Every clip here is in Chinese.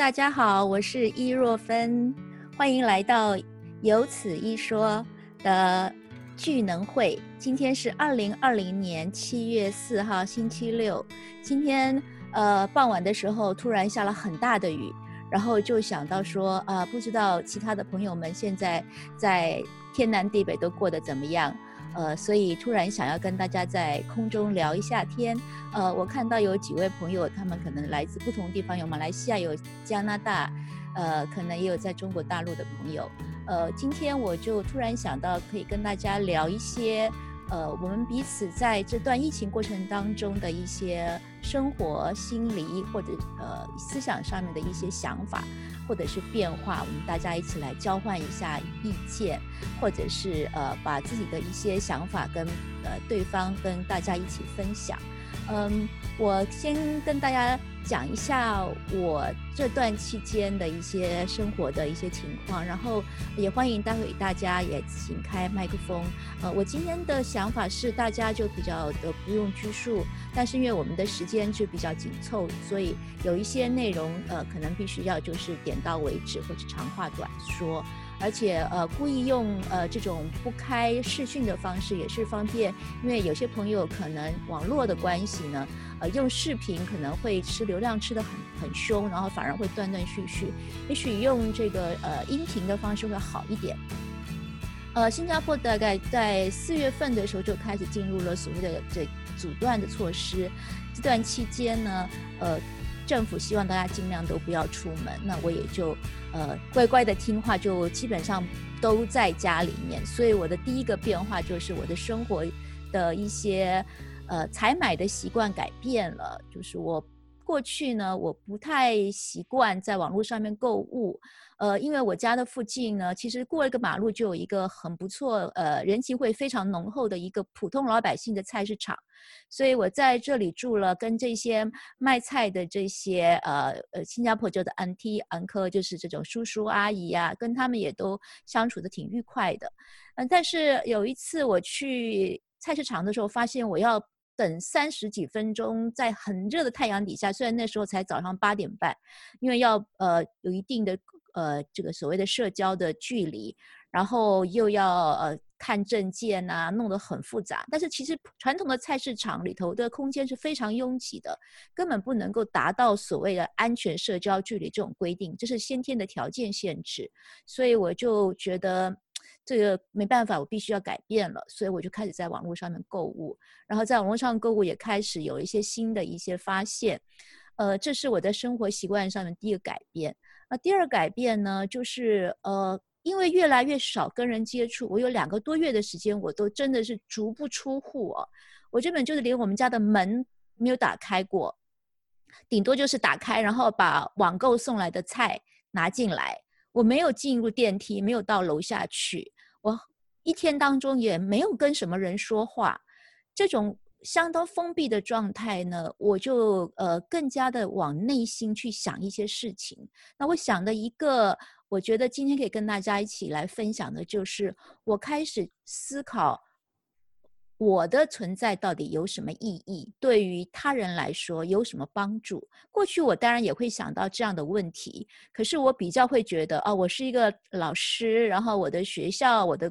大家好，我是伊若芬，欢迎来到有此一说的聚能会。今天是二零二零年七月四号，星期六。今天呃傍晚的时候，突然下了很大的雨，然后就想到说啊，不知道其他的朋友们现在在天南地北都过得怎么样。呃，所以突然想要跟大家在空中聊一下天。呃，我看到有几位朋友，他们可能来自不同地方，有马来西亚，有加拿大，呃，可能也有在中国大陆的朋友。呃，今天我就突然想到，可以跟大家聊一些。呃，我们彼此在这段疫情过程当中的一些生活、心理或者呃思想上面的一些想法，或者是变化，我们大家一起来交换一下意见，或者是呃把自己的一些想法跟呃对方跟大家一起分享。嗯，我先跟大家。讲一下我这段期间的一些生活的一些情况，然后也欢迎待会大家也请开麦克风。呃，我今天的想法是大家就比较的不用拘束，但是因为我们的时间就比较紧凑，所以有一些内容呃可能必须要就是点到为止或者长话短说。而且呃，故意用呃这种不开视讯的方式也是方便，因为有些朋友可能网络的关系呢，呃，用视频可能会吃流量吃的很很凶，然后反而会断断续续。也许用这个呃音频的方式会好一点。呃，新加坡大概在四月份的时候就开始进入了所谓的这阻断的措施，这段期间呢，呃。政府希望大家尽量都不要出门，那我也就呃乖乖的听话，就基本上都在家里面。所以我的第一个变化就是我的生活的一些呃采买的习惯改变了，就是我。过去呢，我不太习惯在网络上面购物，呃，因为我家的附近呢，其实过一个马路就有一个很不错，呃，人情味非常浓厚的一个普通老百姓的菜市场，所以我在这里住了，跟这些卖菜的这些呃呃新加坡叫的 auntie uncle，就是这种叔叔阿姨啊，跟他们也都相处的挺愉快的，嗯，但是有一次我去菜市场的时候，发现我要。等三十几分钟，在很热的太阳底下，虽然那时候才早上八点半，因为要呃有一定的呃这个所谓的社交的距离，然后又要呃看证件呐，弄得很复杂。但是其实传统的菜市场里头的空间是非常拥挤的，根本不能够达到所谓的安全社交距离这种规定，这是先天的条件限制。所以我就觉得。这个没办法，我必须要改变了，所以我就开始在网络上面购物，然后在网络上购物也开始有一些新的一些发现，呃，这是我在生活习惯上面第一个改变。那第二改变呢，就是呃，因为越来越少跟人接触，我有两个多月的时间，我都真的是足不出户哦，我根本就是连我们家的门没有打开过，顶多就是打开，然后把网购送来的菜拿进来。我没有进入电梯，没有到楼下去。我一天当中也没有跟什么人说话，这种相当封闭的状态呢，我就呃更加的往内心去想一些事情。那我想的一个，我觉得今天可以跟大家一起来分享的，就是我开始思考。我的存在到底有什么意义？对于他人来说有什么帮助？过去我当然也会想到这样的问题，可是我比较会觉得，哦，我是一个老师，然后我的学校、我的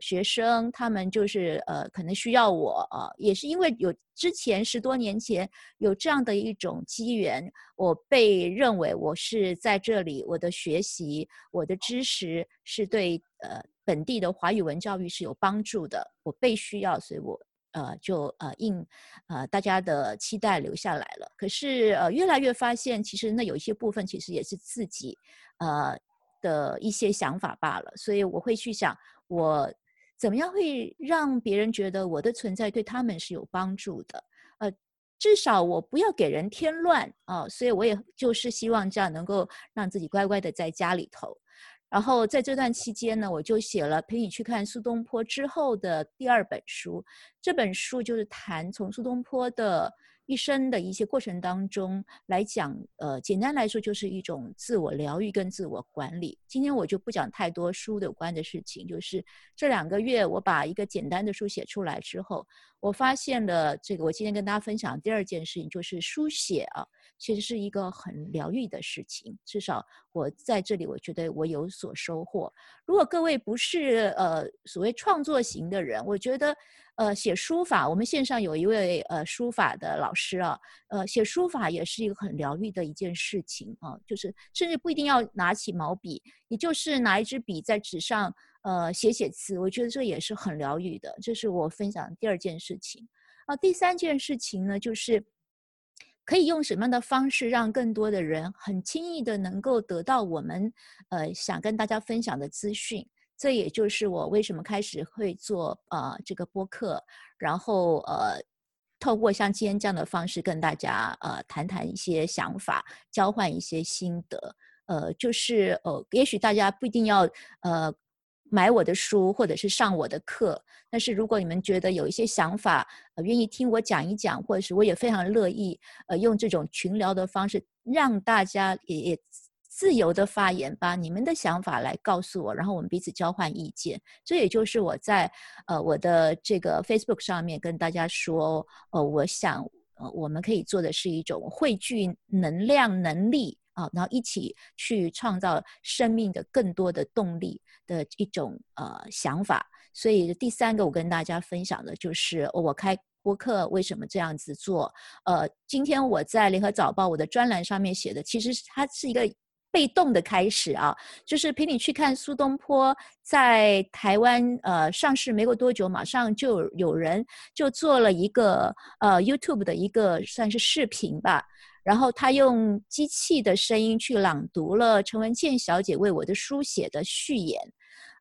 学生，他们就是呃，可能需要我啊，也是因为有之前十多年前有这样的一种机缘，我被认为我是在这里，我的学习、我的知识是对呃。本地的华语文教育是有帮助的，我被需要，所以我呃就呃应呃大家的期待留下来了。可是呃越来越发现，其实那有一些部分其实也是自己呃的一些想法罢了。所以我会去想，我怎么样会让别人觉得我的存在对他们是有帮助的？呃，至少我不要给人添乱啊。所以我也就是希望这样能够让自己乖乖的在家里头。然后在这段期间呢，我就写了陪你去看苏东坡之后的第二本书。这本书就是谈从苏东坡的一生的一些过程当中来讲，呃，简单来说就是一种自我疗愈跟自我管理。今天我就不讲太多书有关的事情，就是这两个月我把一个简单的书写出来之后，我发现了这个。我今天跟大家分享第二件事情就是书写啊。其实是一个很疗愈的事情，至少我在这里，我觉得我有所收获。如果各位不是呃所谓创作型的人，我觉得呃写书法，我们线上有一位呃书法的老师啊，呃写书法也是一个很疗愈的一件事情啊，就是甚至不一定要拿起毛笔，也就是拿一支笔在纸上呃写写字，我觉得这也是很疗愈的。这是我分享的第二件事情啊，第三件事情呢就是。可以用什么样的方式让更多的人很轻易的能够得到我们，呃，想跟大家分享的资讯？这也就是我为什么开始会做呃这个播客，然后呃，透过像今天这样的方式跟大家呃谈谈一些想法，交换一些心得，呃，就是呃，也许大家不一定要呃。买我的书，或者是上我的课。但是如果你们觉得有一些想法，呃，愿意听我讲一讲，或者是我也非常乐意，呃，用这种群聊的方式，让大家也也自由的发言，把你们的想法来告诉我，然后我们彼此交换意见。这也就是我在呃我的这个 Facebook 上面跟大家说，呃，我想呃我们可以做的是一种汇聚能量能力。啊，然后一起去创造生命的更多的动力的一种呃想法。所以第三个我跟大家分享的就是我开播客为什么这样子做。呃，今天我在联合早报我的专栏上面写的，其实它是一个被动的开始啊，就是陪你去看苏东坡在台湾呃上市没过多久，马上就有人就做了一个呃 YouTube 的一个算是视频吧。然后他用机器的声音去朗读了陈文茜小姐为我的书写的序言，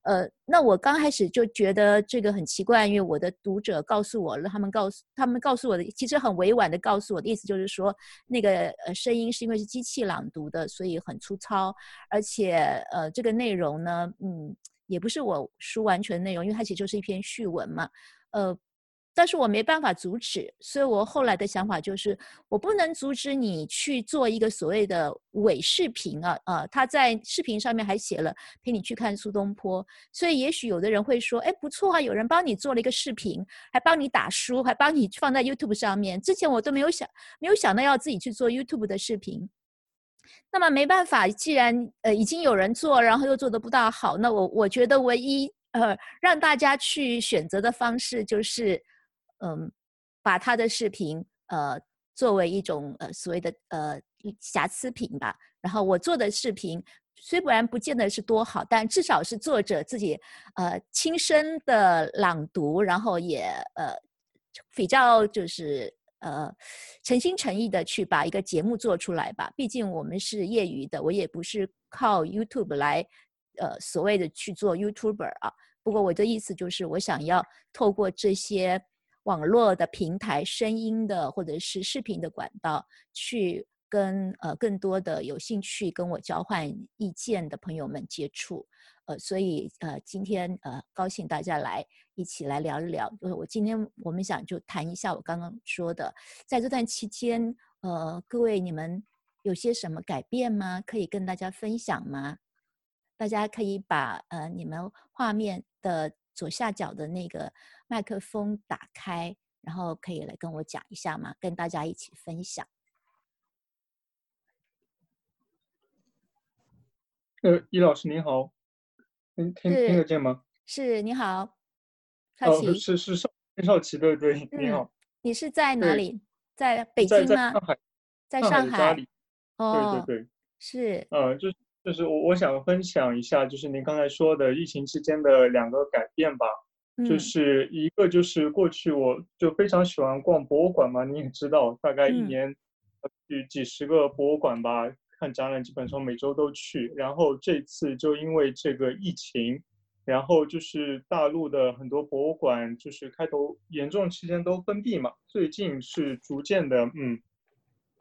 呃，那我刚开始就觉得这个很奇怪，因为我的读者告诉我了，他们告诉他们告诉我的，其实很委婉的告诉我的意思就是说，那个呃声音是因为是机器朗读的，所以很粗糙，而且呃这个内容呢，嗯，也不是我书完全内容，因为它其实就是一篇序文嘛，呃。但是我没办法阻止，所以我后来的想法就是，我不能阻止你去做一个所谓的伪视频啊，呃，他在视频上面还写了陪你去看苏东坡，所以也许有的人会说，哎，不错啊，有人帮你做了一个视频，还帮你打书，还帮你放在 YouTube 上面，之前我都没有想，没有想到要自己去做 YouTube 的视频，那么没办法，既然呃已经有人做，然后又做的不大好，那我我觉得唯一呃让大家去选择的方式就是。嗯，把他的视频呃作为一种呃所谓的呃瑕疵品吧。然后我做的视频虽不然不见得是多好，但至少是作者自己呃亲身的朗读，然后也呃比较就是呃诚心诚意的去把一个节目做出来吧。毕竟我们是业余的，我也不是靠 YouTube 来呃所谓的去做 YouTuber 啊。不过我的意思就是，我想要透过这些。网络的平台、声音的或者是视频的管道，去跟呃更多的有兴趣跟我交换意见的朋友们接触，呃，所以呃今天呃高兴大家来一起来聊一聊。就是，我今天我们想就谈一下我刚刚说的，在这段期间，呃，各位你们有些什么改变吗？可以跟大家分享吗？大家可以把呃你们画面的。左下角的那个麦克风打开，然后可以来跟我讲一下吗？跟大家一起分享。呃，易老师您好，听听听得见吗？是，你好，少奇。是是少少奇，对对，你好。你是在哪里？在北京吗？在上海，在上海。哦，对对对，是。呃，就是。就是我我想分享一下，就是您刚才说的疫情期间的两个改变吧。就是一个就是过去我就非常喜欢逛博物馆嘛，你也知道，大概一年去几十个博物馆吧，看展览基本上每周都去。然后这次就因为这个疫情，然后就是大陆的很多博物馆就是开头严重期间都封闭嘛，最近是逐渐的嗯，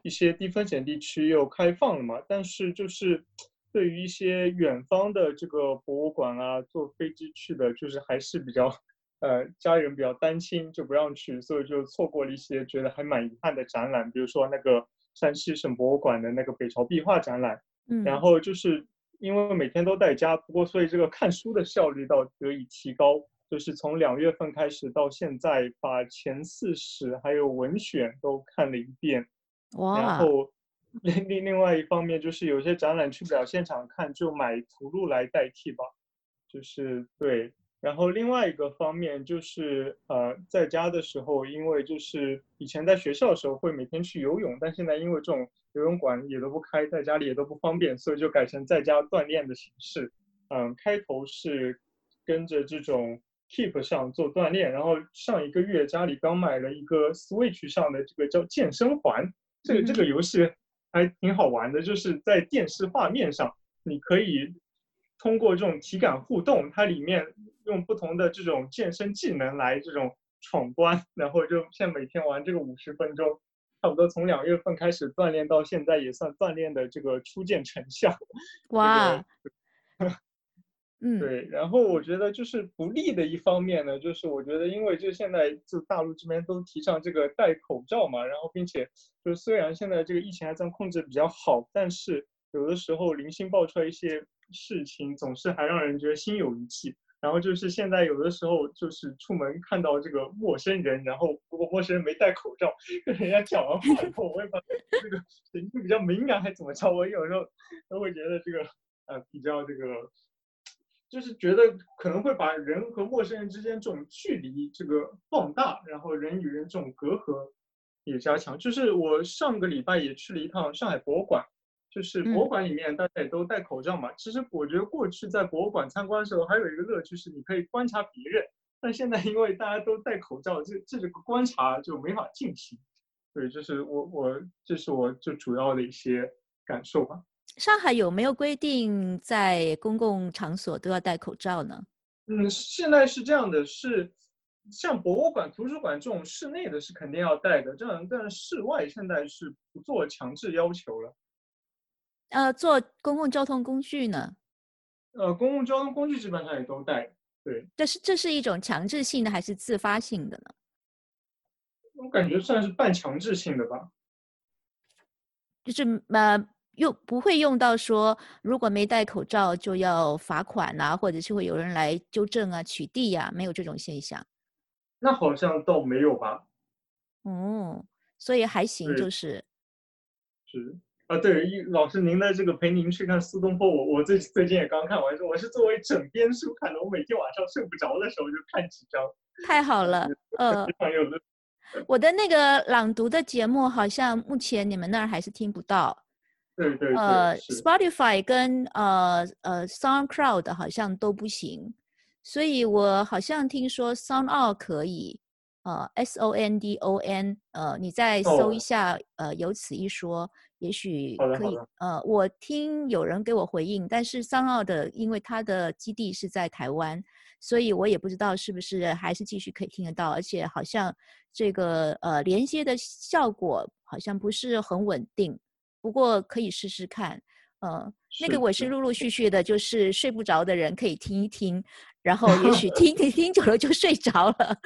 一些低风险地区又开放了嘛，但是就是。对于一些远方的这个博物馆啊，坐飞机去的，就是还是比较呃家人比较担心，就不让去，所以就错过了一些觉得还蛮遗憾的展览，比如说那个山西省博物馆的那个北朝壁画展览。嗯，然后就是因为每天都在家，不过所以这个看书的效率倒得以提高，就是从两月份开始到现在，把前四史还有文选都看了一遍。哇！然后 另另另外一方面就是有些展览去不了现场看，就买图录来代替吧。就是对。然后另外一个方面就是，呃，在家的时候，因为就是以前在学校的时候会每天去游泳，但现在因为这种游泳馆也都不开，在家里也都不方便，所以就改成在家锻炼的形式。嗯，开头是跟着这种 Keep 上做锻炼，然后上一个月家里刚买了一个 Switch 上的这个叫健身环，这个这个游戏还挺好玩的，就是在电视画面上你可以。通过这种体感互动，它里面用不同的这种健身技能来这种闯关，然后就像每天玩这个五十分钟，差不多从两月份开始锻炼到现在，也算锻炼的这个初见成效。哇，嗯，对。然后我觉得就是不利的一方面呢，就是我觉得因为就现在就大陆这边都提倡这个戴口罩嘛，然后并且就虽然现在这个疫情还算控制比较好，但是有的时候零星爆出来一些。事情总是还让人觉得心有余悸，然后就是现在有的时候就是出门看到这个陌生人，然后如果陌生人没戴口罩，跟人家讲完话以后，我也把这个神经比较敏感，还怎么着？我有时候都会觉得这个呃比较这个，就是觉得可能会把人和陌生人之间这种距离这个放大，然后人与人这种隔阂也加强。就是我上个礼拜也去了一趟上海博物馆。就是博物馆里面大家也都戴口罩嘛。其实我觉得过去在博物馆参观的时候，还有一个乐趣是你可以观察别人。但现在因为大家都戴口罩，这这个观察就没法进行。对，就是我我这是我最主要的一些感受吧。上海有没有规定在公共场所都要戴口罩呢？嗯，现在是这样的，是像博物馆、图书馆这种室内的是肯定要戴的，这样但室外现在是不做强制要求了。呃，坐公共交通工具呢？呃，公共交通工具基本上也都戴。对，这是这是一种强制性的还是自发性的呢？我感觉算是半强制性的吧。就是呃，用不会用到说，如果没戴口罩就要罚款啊，或者是会有人来纠正啊、取缔呀，没有这种现象。那好像倒没有吧？哦，所以还行，就是。是。啊，对，老师，您的这个陪您去看苏东坡，我我最最近也刚看完，我是作为枕边书看的，我每天晚上睡不着的时候就看几章。太好了，呃，非常有乐。我的那个朗读的节目好像目前你们那儿还是听不到。对对。呃，Spotify 跟呃呃 SoundCloud 好像都不行，所以我好像听说 SoundOut 可以，呃，S O N D O N，呃，你再搜一下，呃，有此一说。也许可以，呃，我听有人给我回应，但是桑奥的，因为它的基地是在台湾，所以我也不知道是不是还是继续可以听得到，而且好像这个呃连接的效果好像不是很稳定，不过可以试试看，呃，那个我是陆陆续续的，就是睡不着的人可以听一听，然后也许 听听听久了就睡着了，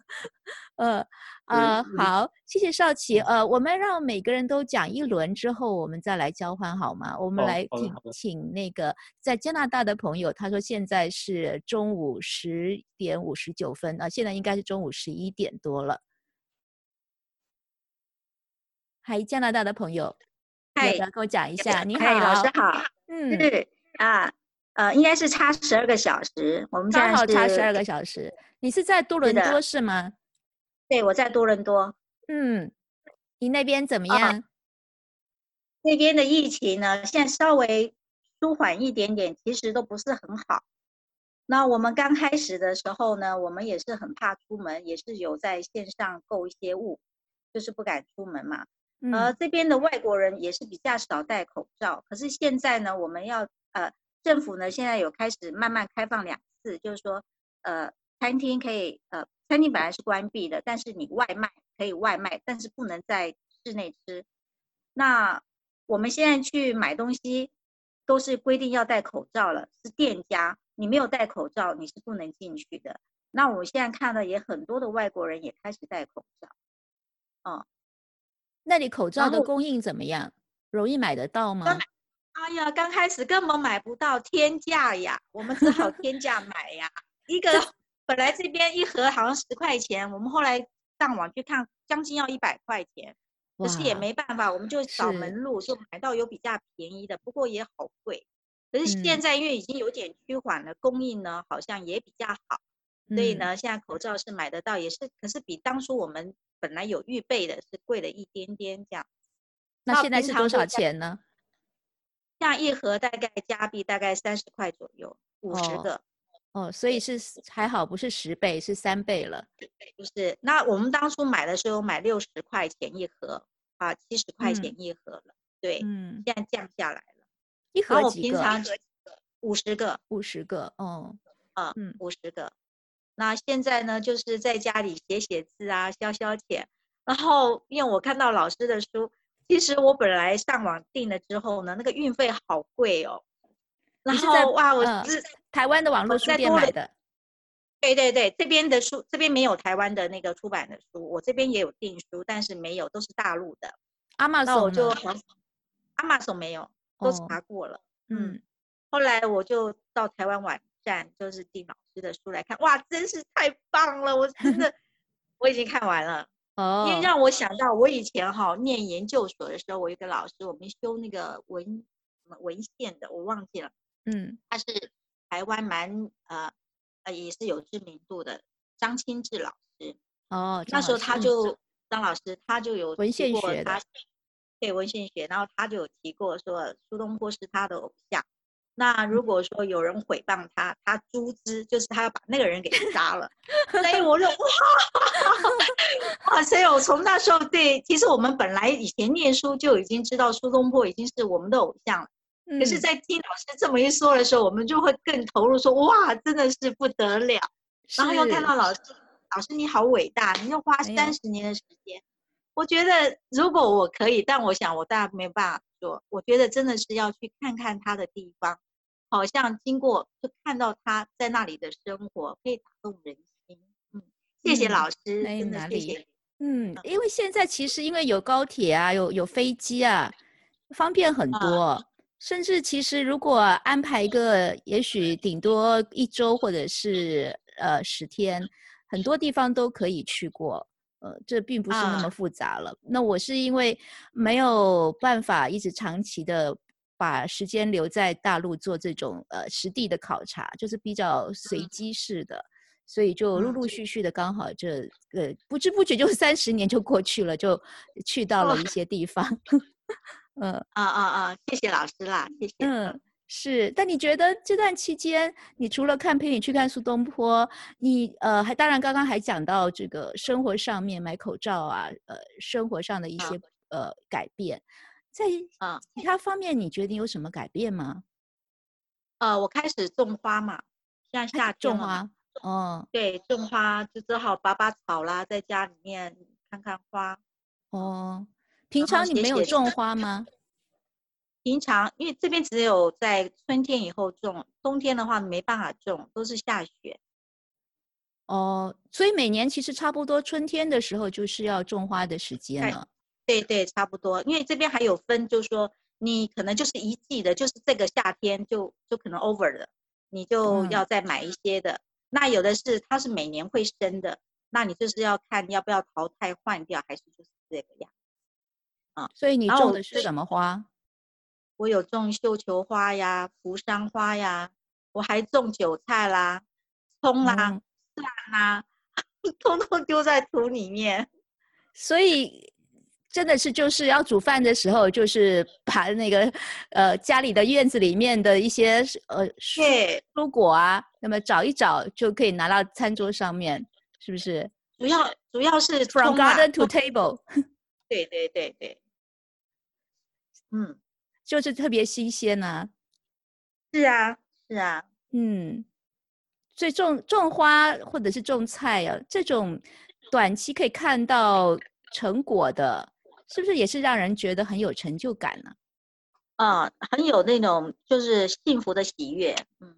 呃。呃，好，谢谢少奇。呃，我们让每个人都讲一轮之后，我们再来交换好吗？我们来请请那个在加拿大的朋友，他说现在是中午十点五十九分啊，现在应该是中午十一点多了。嗨，加拿大的朋友，嗨，跟我讲一下。你好，老师好。嗯，是啊，呃，应该是差十二个小时，我们刚好差十二个小时。你是在多伦多是吗？对，我在多伦多。嗯，你那边怎么样？那边的疫情呢？现在稍微舒缓一点点，其实都不是很好。那我们刚开始的时候呢，我们也是很怕出门，也是有在线上购一些物，就是不敢出门嘛。呃，这边的外国人也是比较少戴口罩。可是现在呢，我们要呃，政府呢现在有开始慢慢开放两次，就是说呃，餐厅可以呃。餐厅本来是关闭的，但是你外卖可以外卖，但是不能在室内吃。那我们现在去买东西都是规定要戴口罩了，是店家，你没有戴口罩你是不能进去的。那我现在看到也很多的外国人也开始戴口罩。嗯，那你口罩的供应怎么样？容易买得到吗？哎呀，刚开始根本买不到，天价呀！我们只好天价买呀。一个本来这边一盒好像十块钱，我们后来上网去看，将近要一百块钱。可是也没办法，我们就找门路，就买到有比较便宜的，不过也好贵。可是现在因为已经有点趋缓了，供应呢好像也比较好，所以呢现在口罩是买得到，也是，可是比当初我们本来有预备的是贵了一点点这样。那现在是多少钱呢？像一盒大概加币大概三十块左右，五十个。哦，所以是还好，不是十倍，是三倍了。就是，那我们当初买的时候买六十块钱一盒，啊，七十块钱一盒了。对，嗯，现在降下来了。一盒几个？五十个。五十个，哦，啊，嗯，五十个。那现在呢，就是在家里写写字啊，消消遣。然后，因为我看到老师的书，其实我本来上网订了之后呢，那个运费好贵哦。然后哇，我是台湾的网络书店买的。对对对，这边的书这边没有台湾的那个出版的书，我这边也有订书，但是没有，都是大陆的。阿玛那我就阿玛索没有，都查过了。嗯，后来我就到台湾网站，就是订老师的书来看，哇，真是太棒了！我真的 我已经看完了。哦，因为让我想到我以前哈念研究所的时候，我一个老师，我们修那个文什么文献的，我忘记了。嗯，他是台湾蛮呃呃也是有知名度的张清志老师哦，那时候他就张老师他就有文献学他对文献学，然后他就有提过说苏东坡是他的偶像。那如果说有人诽谤他，他诛之，就是他要把那个人给杀了。所以我说哇哇，所以我从那时候对，其实我们本来以前念书就已经知道苏东坡已经是我们的偶像了。可是，在听老师这么一说的时候，我们就会更投入，说哇，真的是不得了。然后又看到老师，老师你好伟大，你要花三十年的时间。我觉得如果我可以，但我想我当然没有办法做。我觉得真的是要去看看他的地方，好像经过就看到他在那里的生活，可以打动人心。嗯，谢谢老师，真的谢谢。嗯，因为现在其实因为有高铁啊，有有飞机啊，方便很多。甚至其实，如果安排一个，也许顶多一周或者是呃十天，很多地方都可以去过。呃，这并不是那么复杂了。那我是因为没有办法一直长期的把时间留在大陆做这种呃实地的考察，就是比较随机式的，所以就陆陆续续的，刚好这呃不知不觉就三十年就过去了，就去到了一些地方。嗯啊啊啊！谢谢老师啦，谢谢。嗯，是。但你觉得这段期间，你除了看陪你去看苏东坡，你呃，还当然刚刚还讲到这个生活上面买口罩啊，呃，生活上的一些呃改变，在啊其他方面，你觉得有什么改变吗？呃，我开始种花嘛，像夏种花，哦，对，种花就只好拔拔草啦，在家里面看看花，哦。平常你没有种花吗？平常因为这边只有在春天以后种，冬天的话没办法种，都是下雪。哦，所以每年其实差不多春天的时候就是要种花的时间了。对对，差不多。因为这边还有分，就是说你可能就是一季的，就是这个夏天就就可能 over 了，你就要再买一些的。那有的是它是每年会生的，那你就是要看要不要淘汰换掉，还是就是这个样。啊，所以你种的是什么花？我有种绣球花呀、扶桑花呀，我还种韭菜啦、葱啦、蒜啦，通通丢在土里面。所以真的是就是要煮饭的时候，就是把那个呃家里的院子里面的一些呃蔬蔬果啊，那么找一找就可以拿到餐桌上面，是不是？主要主要是 from garden to table。对对对对。嗯，就是特别新鲜呐。是啊，是啊，嗯，所以种种花或者是种菜啊，这种短期可以看到成果的，是不是也是让人觉得很有成就感呢？啊，很有那种就是幸福的喜悦。嗯，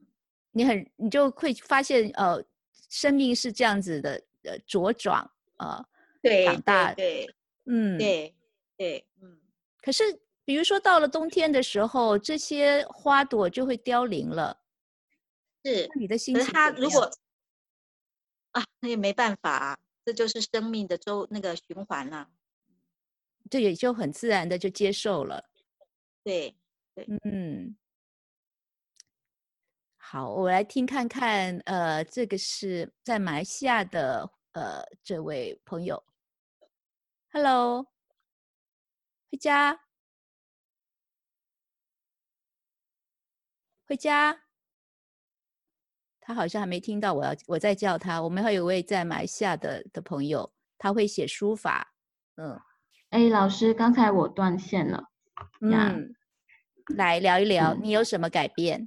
你很你就会发现，呃，生命是这样子的呃茁壮呃，对，长大，对，嗯，对，对，嗯。可是，比如说到了冬天的时候，这些花朵就会凋零了。是，你的心情？他如果啊，那也没办法，这就是生命的周那个循环了。这也就很自然的就接受了。对，对，嗯。好，我来听看看，呃，这个是在马来西亚的呃这位朋友，Hello，回家，回家，他好像还没听到我要我在叫他。我们还有位在马来西亚的的朋友，他会写书法，嗯，哎，老师，刚才我断线了，嗯，来聊一聊，你有什么改变？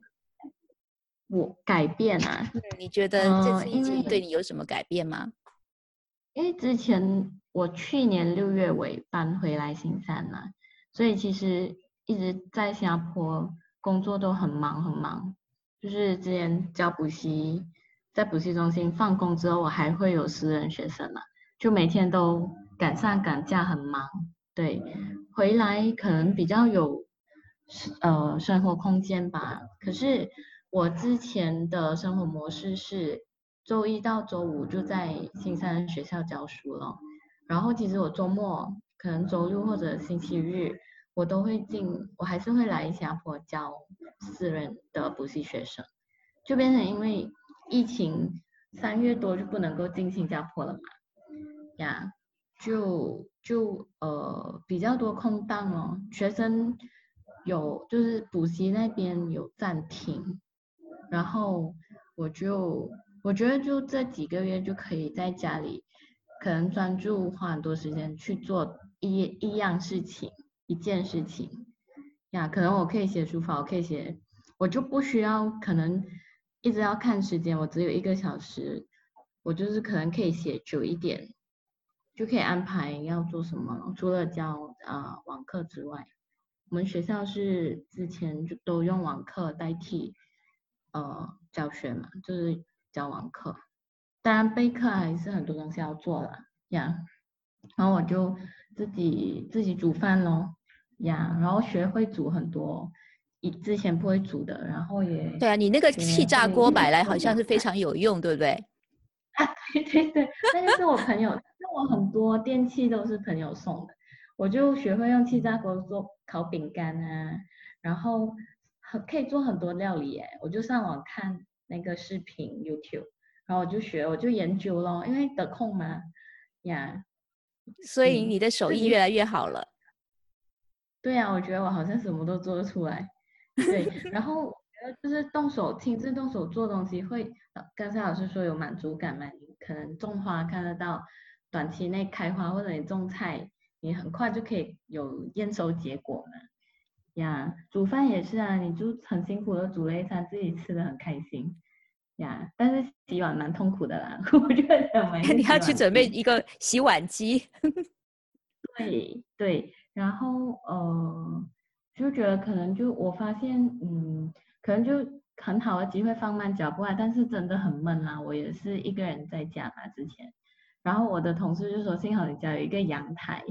我改变啊？你觉得这次疫情对你有什么改变吗？因为之前我去年六月尾搬回来新山嘛，所以其实一直在新加坡工作都很忙很忙。就是之前教补习，在补习中心放工之后，我还会有私人学生嘛，就每天都赶上赶假，很忙。对，回来可能比较有呃生活空间吧。可是。我之前的生活模式是周一到周五就在新山学校教书了，然后其实我周末可能周六或者星期日我都会进，我还是会来新加坡教私人的补习学生，就变成因为疫情三月多就不能够进新加坡了嘛，呀，就就呃比较多空档哦，学生有就是补习那边有暂停。然后我就我觉得就这几个月就可以在家里，可能专注花很多时间去做一一样事情，一件事情呀。可能我可以写书法，我可以写，我就不需要可能一直要看时间，我只有一个小时，我就是可能可以写久一点，就可以安排要做什么。除了教啊网课之外，我们学校是之前就都用网课代替。呃，教学嘛，就是教网课，当然备课还是很多东西要做了呀。然后我就自己自己煮饭咯呀，然后学会煮很多以之前不会煮的，然后也对啊，你那个气炸锅买来好像是非常有用，对不对？啊，对对对，那个是我朋友，那我很多电器都是朋友送的，我就学会用气炸锅做烤饼干啊，然后很。可以做很多料理哎，我就上网看那个视频 YouTube，然后我就学，我就研究咯，因为得空嘛，呀，所以你的手艺越来越好了。对呀，我觉得我好像什么都做得出来。对，然后我觉得就是动手亲自动手做东西会，刚才老师说有满足感嘛，你可能种花看得到短期内开花，或者你种菜，你很快就可以有验收结果嘛。呀，煮饭也是啊，你就很辛苦的煮了一餐，自己吃的很开心呀。但是洗碗蛮痛苦的啦，我觉得。你要去准备一个洗碗机。对对，然后呃，就觉得可能就我发现，嗯，可能就很好的机会放慢脚步啊，但是真的很闷啦。我也是一个人在家嘛，之前。然后我的同事就说：“幸好你家有一个阳台，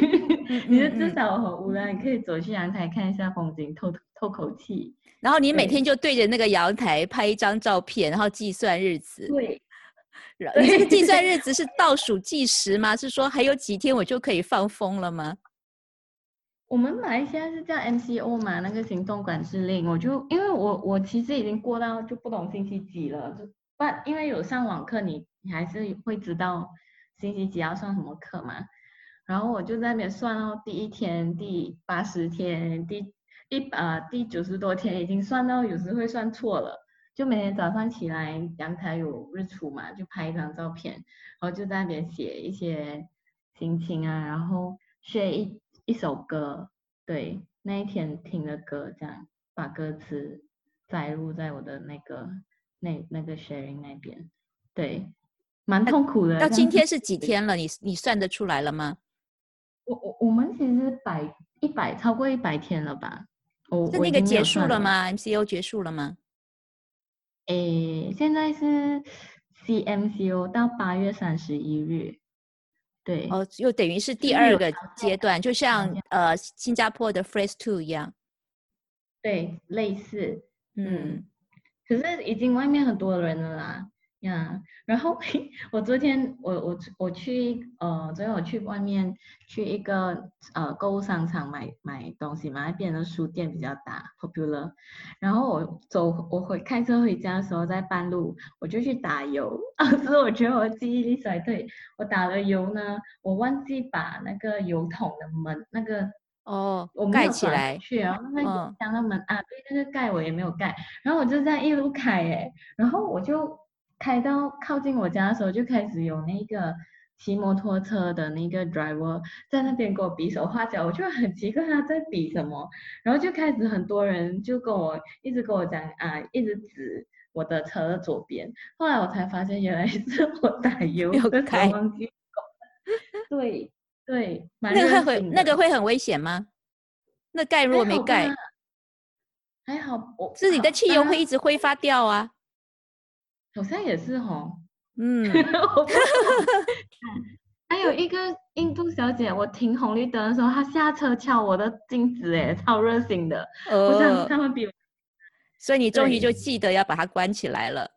你就至少很无聊，你可以走去阳台看一下风景，透透口气。然后你每天就对着那个阳台拍一张照片，然后计算日子。对，这个计算日子 是倒数计时吗？是说还有几天我就可以放风了吗？我们马来西亚是叫 MCO 嘛，那个行动管制令，我就因为我我其实已经过到就不懂星期几了，就不因为有上网课你。”你还是会知道星期几要上什么课嘛？然后我就在那边算哦，第一天、第八十天、第一呃第九十多天，已经算到有时会算错了。就每天早上起来，阳台有日出嘛，就拍一张照片，然后就在那边写一些心情啊，然后学一一首歌，对，那一天听的歌，这样把歌词载入在我的那个那那个 sharing 那边，对。蛮痛苦的。到今天是几天了？你你算得出来了吗？我我我们其实百一百超过一百天了吧？哦那个结束了吗？MCO 结束了吗？诶，现在是 CMCO 到八月三十一日。对，哦，又等于是第二个阶段，就像呃新加坡的 Phase Two 一样。对，类似，嗯，可是已经外面很多人了啦。呀，然后 我昨天我我我去呃，昨天我去外面去一个呃购物商场买买东西嘛，那边的书店比较大，popular。然后我走我回开车回家的时候，在半路我就去打油，所以我觉得我记忆力衰退。我打了油呢，我忘记把那个油桶的门那个哦，我盖起来去，然后那个箱的门啊，对，那个盖我也没有盖，然后我就在一路开哎，然后我就。开到靠近我家的时候，就开始有那个骑摩托车的那个 driver 在那边跟我比手画脚，我就很奇怪他在比什么，然后就开始很多人就跟我一直跟我讲啊，一直指我的车的左边，后来我才发现原来是我打油的时候忘记对对，那个会那个会很危险吗？那盖如果没盖，还好，我是你的汽油会一直挥发掉啊。好像也是哈，嗯，还有一个印度小姐，我停红绿灯的时候，她下车敲我的镜子，哎，超热心的。我想他们比，所以你终于就记得要把它关起来了。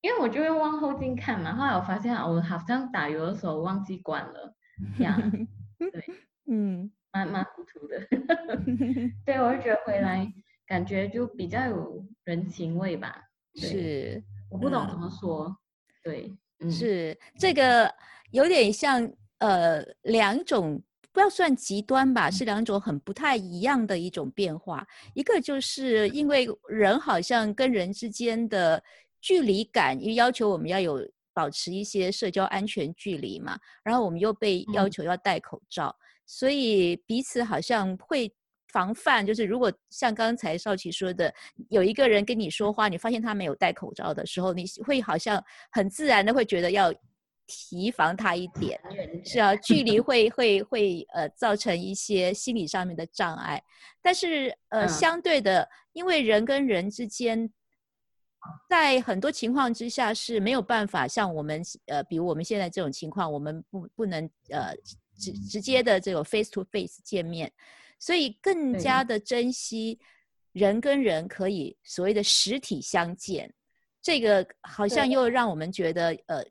因为我就会往后镜看嘛，后来我发现我好像打油的时候忘记关了，这样，对，嗯，蛮蛮糊涂的。对，我就觉得回来感觉就比较有人情味吧。是。我不懂怎么说，对，是这个有点像呃两种，不要算极端吧，是两种很不太一样的一种变化。一个就是因为人好像跟人之间的距离感，又要求我们要有保持一些社交安全距离嘛，然后我们又被要求要戴口罩，所以彼此好像会。防范就是，如果像刚才少奇说的，有一个人跟你说话，你发现他没有戴口罩的时候，你会好像很自然的会觉得要提防他一点。是啊，距离 会会会呃造成一些心理上面的障碍。但是呃，相对的，因为人跟人之间，在很多情况之下是没有办法像我们呃，比如我们现在这种情况，我们不不能呃直直接的这种 face to face 见面。所以更加的珍惜人跟人可以所谓的实体相见，这个好像又让我们觉得，呃，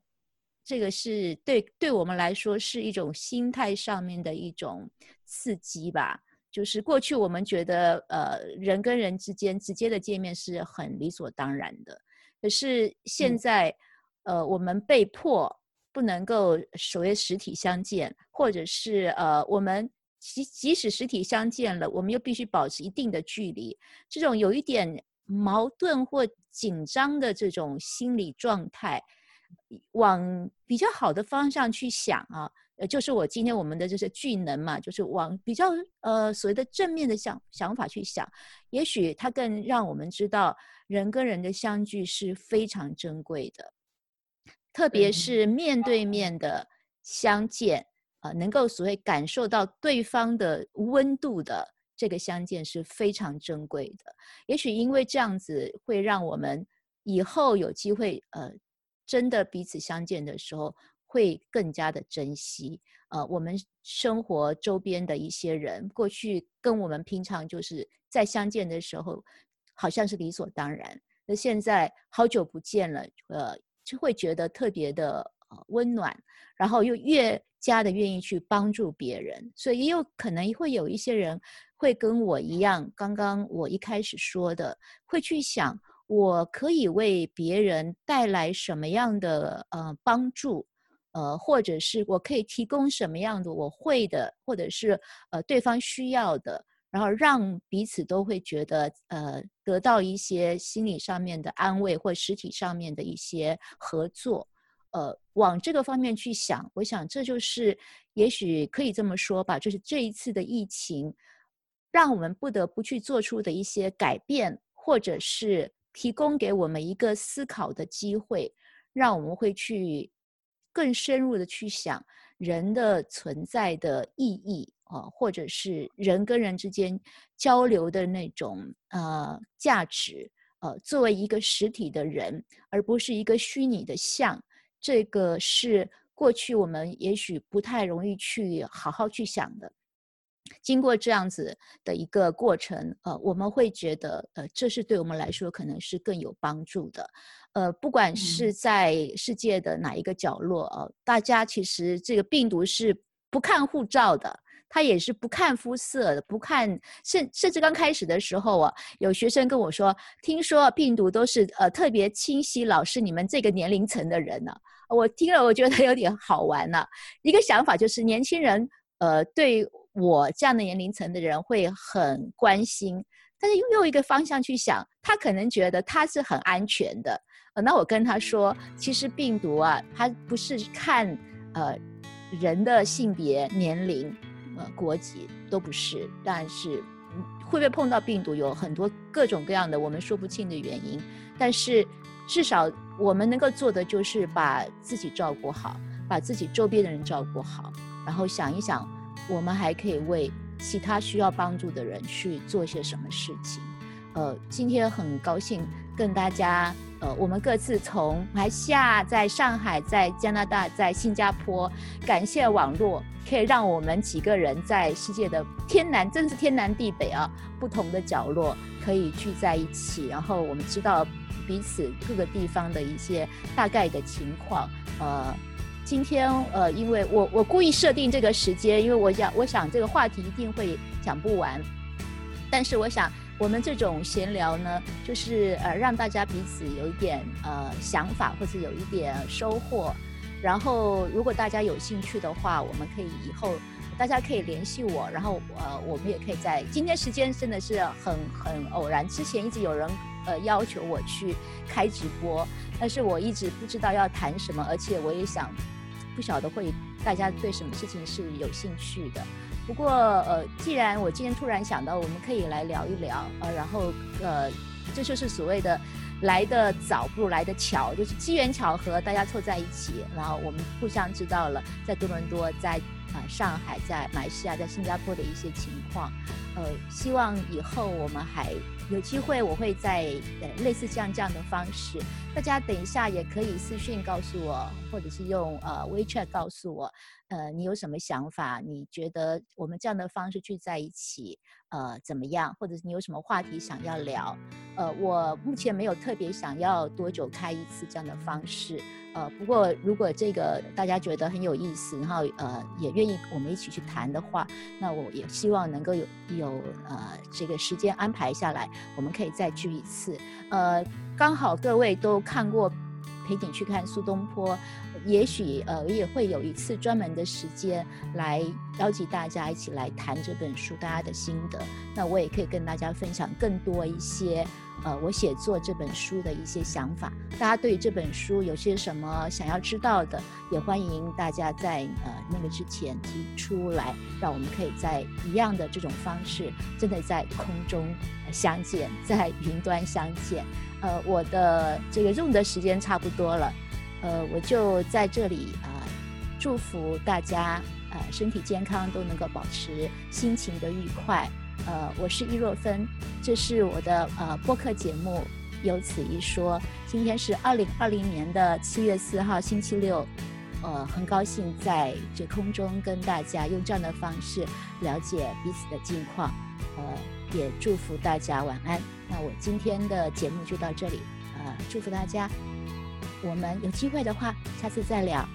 这个是对对我们来说是一种心态上面的一种刺激吧。就是过去我们觉得，呃，人跟人之间直接的见面是很理所当然的，可是现在，呃，我们被迫不能够所谓实体相见，或者是呃，我们。即即使实体相见了，我们又必须保持一定的距离。这种有一点矛盾或紧张的这种心理状态，往比较好的方向去想啊，呃，就是我今天我们的就是聚能嘛，就是往比较呃所谓的正面的想想法去想，也许它更让我们知道人跟人的相聚是非常珍贵的，特别是面对面的相见。啊，能够所谓感受到对方的温度的这个相见是非常珍贵的。也许因为这样子，会让我们以后有机会，呃，真的彼此相见的时候，会更加的珍惜。呃，我们生活周边的一些人，过去跟我们平常就是在相见的时候，好像是理所当然。那现在好久不见了，呃，就会觉得特别的温暖，然后又越。加的愿意去帮助别人，所以也有可能会有一些人会跟我一样，刚刚我一开始说的，会去想我可以为别人带来什么样的呃帮助，呃，或者是我可以提供什么样的我会的，或者是呃对方需要的，然后让彼此都会觉得呃得到一些心理上面的安慰，或实体上面的一些合作。呃，往这个方面去想，我想这就是，也许可以这么说吧，就是这一次的疫情，让我们不得不去做出的一些改变，或者是提供给我们一个思考的机会，让我们会去更深入的去想人的存在的意义啊，或者是人跟人之间交流的那种呃价值。呃，作为一个实体的人，而不是一个虚拟的像，这个是过去我们也许不太容易去好好去想的。经过这样子的一个过程，呃，我们会觉得，呃，这是对我们来说可能是更有帮助的。呃，不管是在世界的哪一个角落，呃，大家其实这个病毒是不看护照的。它也是不看肤色的，不看，甚甚至刚开始的时候啊，有学生跟我说，听说病毒都是呃特别清晰，老师你们这个年龄层的人呢，我听了我觉得有点好玩了。一个想法就是年轻人呃对我这样的年龄层的人会很关心，但是又一个方向去想，他可能觉得他是很安全的。呃，那我跟他说，其实病毒啊，它不是看呃人的性别年龄。呃，国籍都不是，但是会不会碰到病毒，有很多各种各样的我们说不清的原因。但是至少我们能够做的就是把自己照顾好，把自己周边的人照顾好，然后想一想，我们还可以为其他需要帮助的人去做些什么事情。呃，今天很高兴跟大家。呃，我们各自从马来西亚、在上海、在加拿大、在新加坡，感谢网络可以让我们几个人在世界的天南，真是天南地北啊，不同的角落可以聚在一起，然后我们知道彼此各个地方的一些大概的情况。呃，今天呃，因为我我故意设定这个时间，因为我想我想这个话题一定会讲不完，但是我想。我们这种闲聊呢，就是呃让大家彼此有一点呃想法或者有一点收获，然后如果大家有兴趣的话，我们可以以后大家可以联系我，然后呃我们也可以在今天时间真的是很很偶然，之前一直有人呃要求我去开直播，但是我一直不知道要谈什么，而且我也想不晓得会大家对什么事情是有兴趣的。不过，呃，既然我今天突然想到，我们可以来聊一聊，呃，然后，呃，这就是所谓的来的早不如来的巧，就是机缘巧合，大家凑在一起，然后我们互相知道了在多伦多、在啊上海、在马来西亚、在新加坡的一些情况，呃，希望以后我们还有机会，我会在呃类似像这样的方式，大家等一下也可以私讯告诉我，或者是用呃 WeChat 告诉我。呃，你有什么想法？你觉得我们这样的方式聚在一起，呃，怎么样？或者是你有什么话题想要聊？呃，我目前没有特别想要多久开一次这样的方式。呃，不过如果这个大家觉得很有意思，然后呃也愿意我们一起去谈的话，那我也希望能够有有呃这个时间安排下来，我们可以再聚一次。呃，刚好各位都看过。陪你去看苏东坡，也许呃也会有一次专门的时间来邀请大家一起来谈这本书，大家的心得。那我也可以跟大家分享更多一些呃我写作这本书的一些想法。大家对这本书有些什么想要知道的，也欢迎大家在呃那个之前提出来，让我们可以在一样的这种方式，真的在空中相见，在云端相见。呃，我的这个用的时间差不多了，呃，我就在这里啊，祝福大家呃身体健康，都能够保持心情的愉快。呃，我是易若芬，这是我的呃播客节目，有此一说。今天是二零二零年的七月四号，星期六，呃，很高兴在这空中跟大家用这样的方式了解彼此的近况，呃，也祝福大家晚安。那我今天的节目就到这里，呃，祝福大家，我们有机会的话，下次再聊。